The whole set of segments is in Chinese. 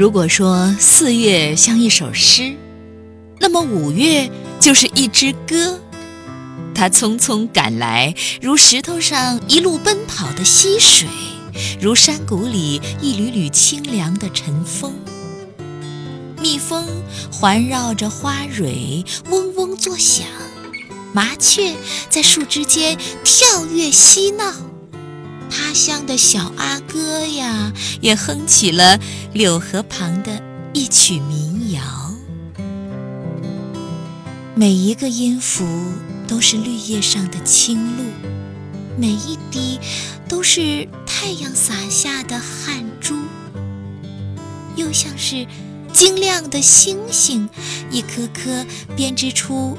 如果说四月像一首诗，那么五月就是一支歌。它匆匆赶来，如石头上一路奔跑的溪水，如山谷里一缕缕清凉的晨风。蜜蜂环绕着花蕊嗡嗡作响，麻雀在树枝间跳跃嬉闹，他乡的小阿哥呀，也哼起了柳河旁的一曲民谣。每一个音符都是绿叶上的清露，每一滴都是太阳洒下的汗珠，又像是。晶亮的星星，一颗颗编织出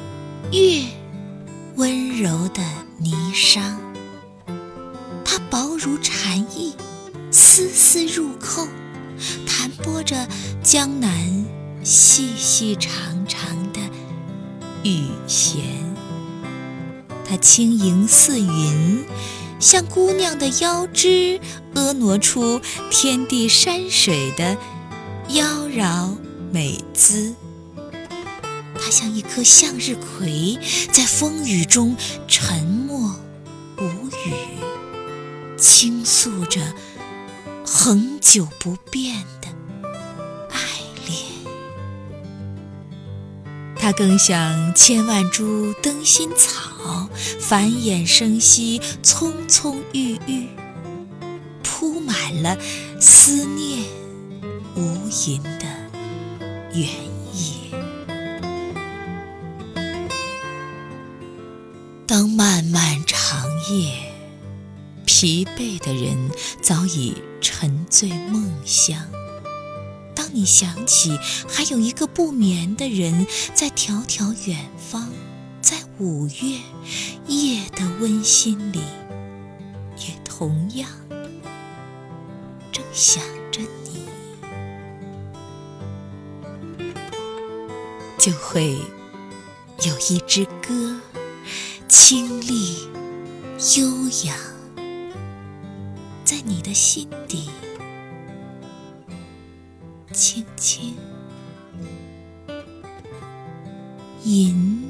月温柔的霓裳。薄如蝉翼，丝丝入扣，弹拨着江南细细长长的羽弦。它轻盈似云，像姑娘的腰肢，婀娜出天地山水的。妖娆美姿，它像一颗向日葵，在风雨中沉默，倾诉着恒久不变的爱恋。它更像千万株灯芯草，繁衍生息，葱葱郁郁，铺满了思念。无垠的原野。当漫漫长夜，疲惫的人早已沉醉梦乡。当你想起还有一个不眠的人，在迢迢远方，在五月夜的温馨里，也同样正想着你。就会有一支歌，清丽悠扬，在你的心底轻轻吟。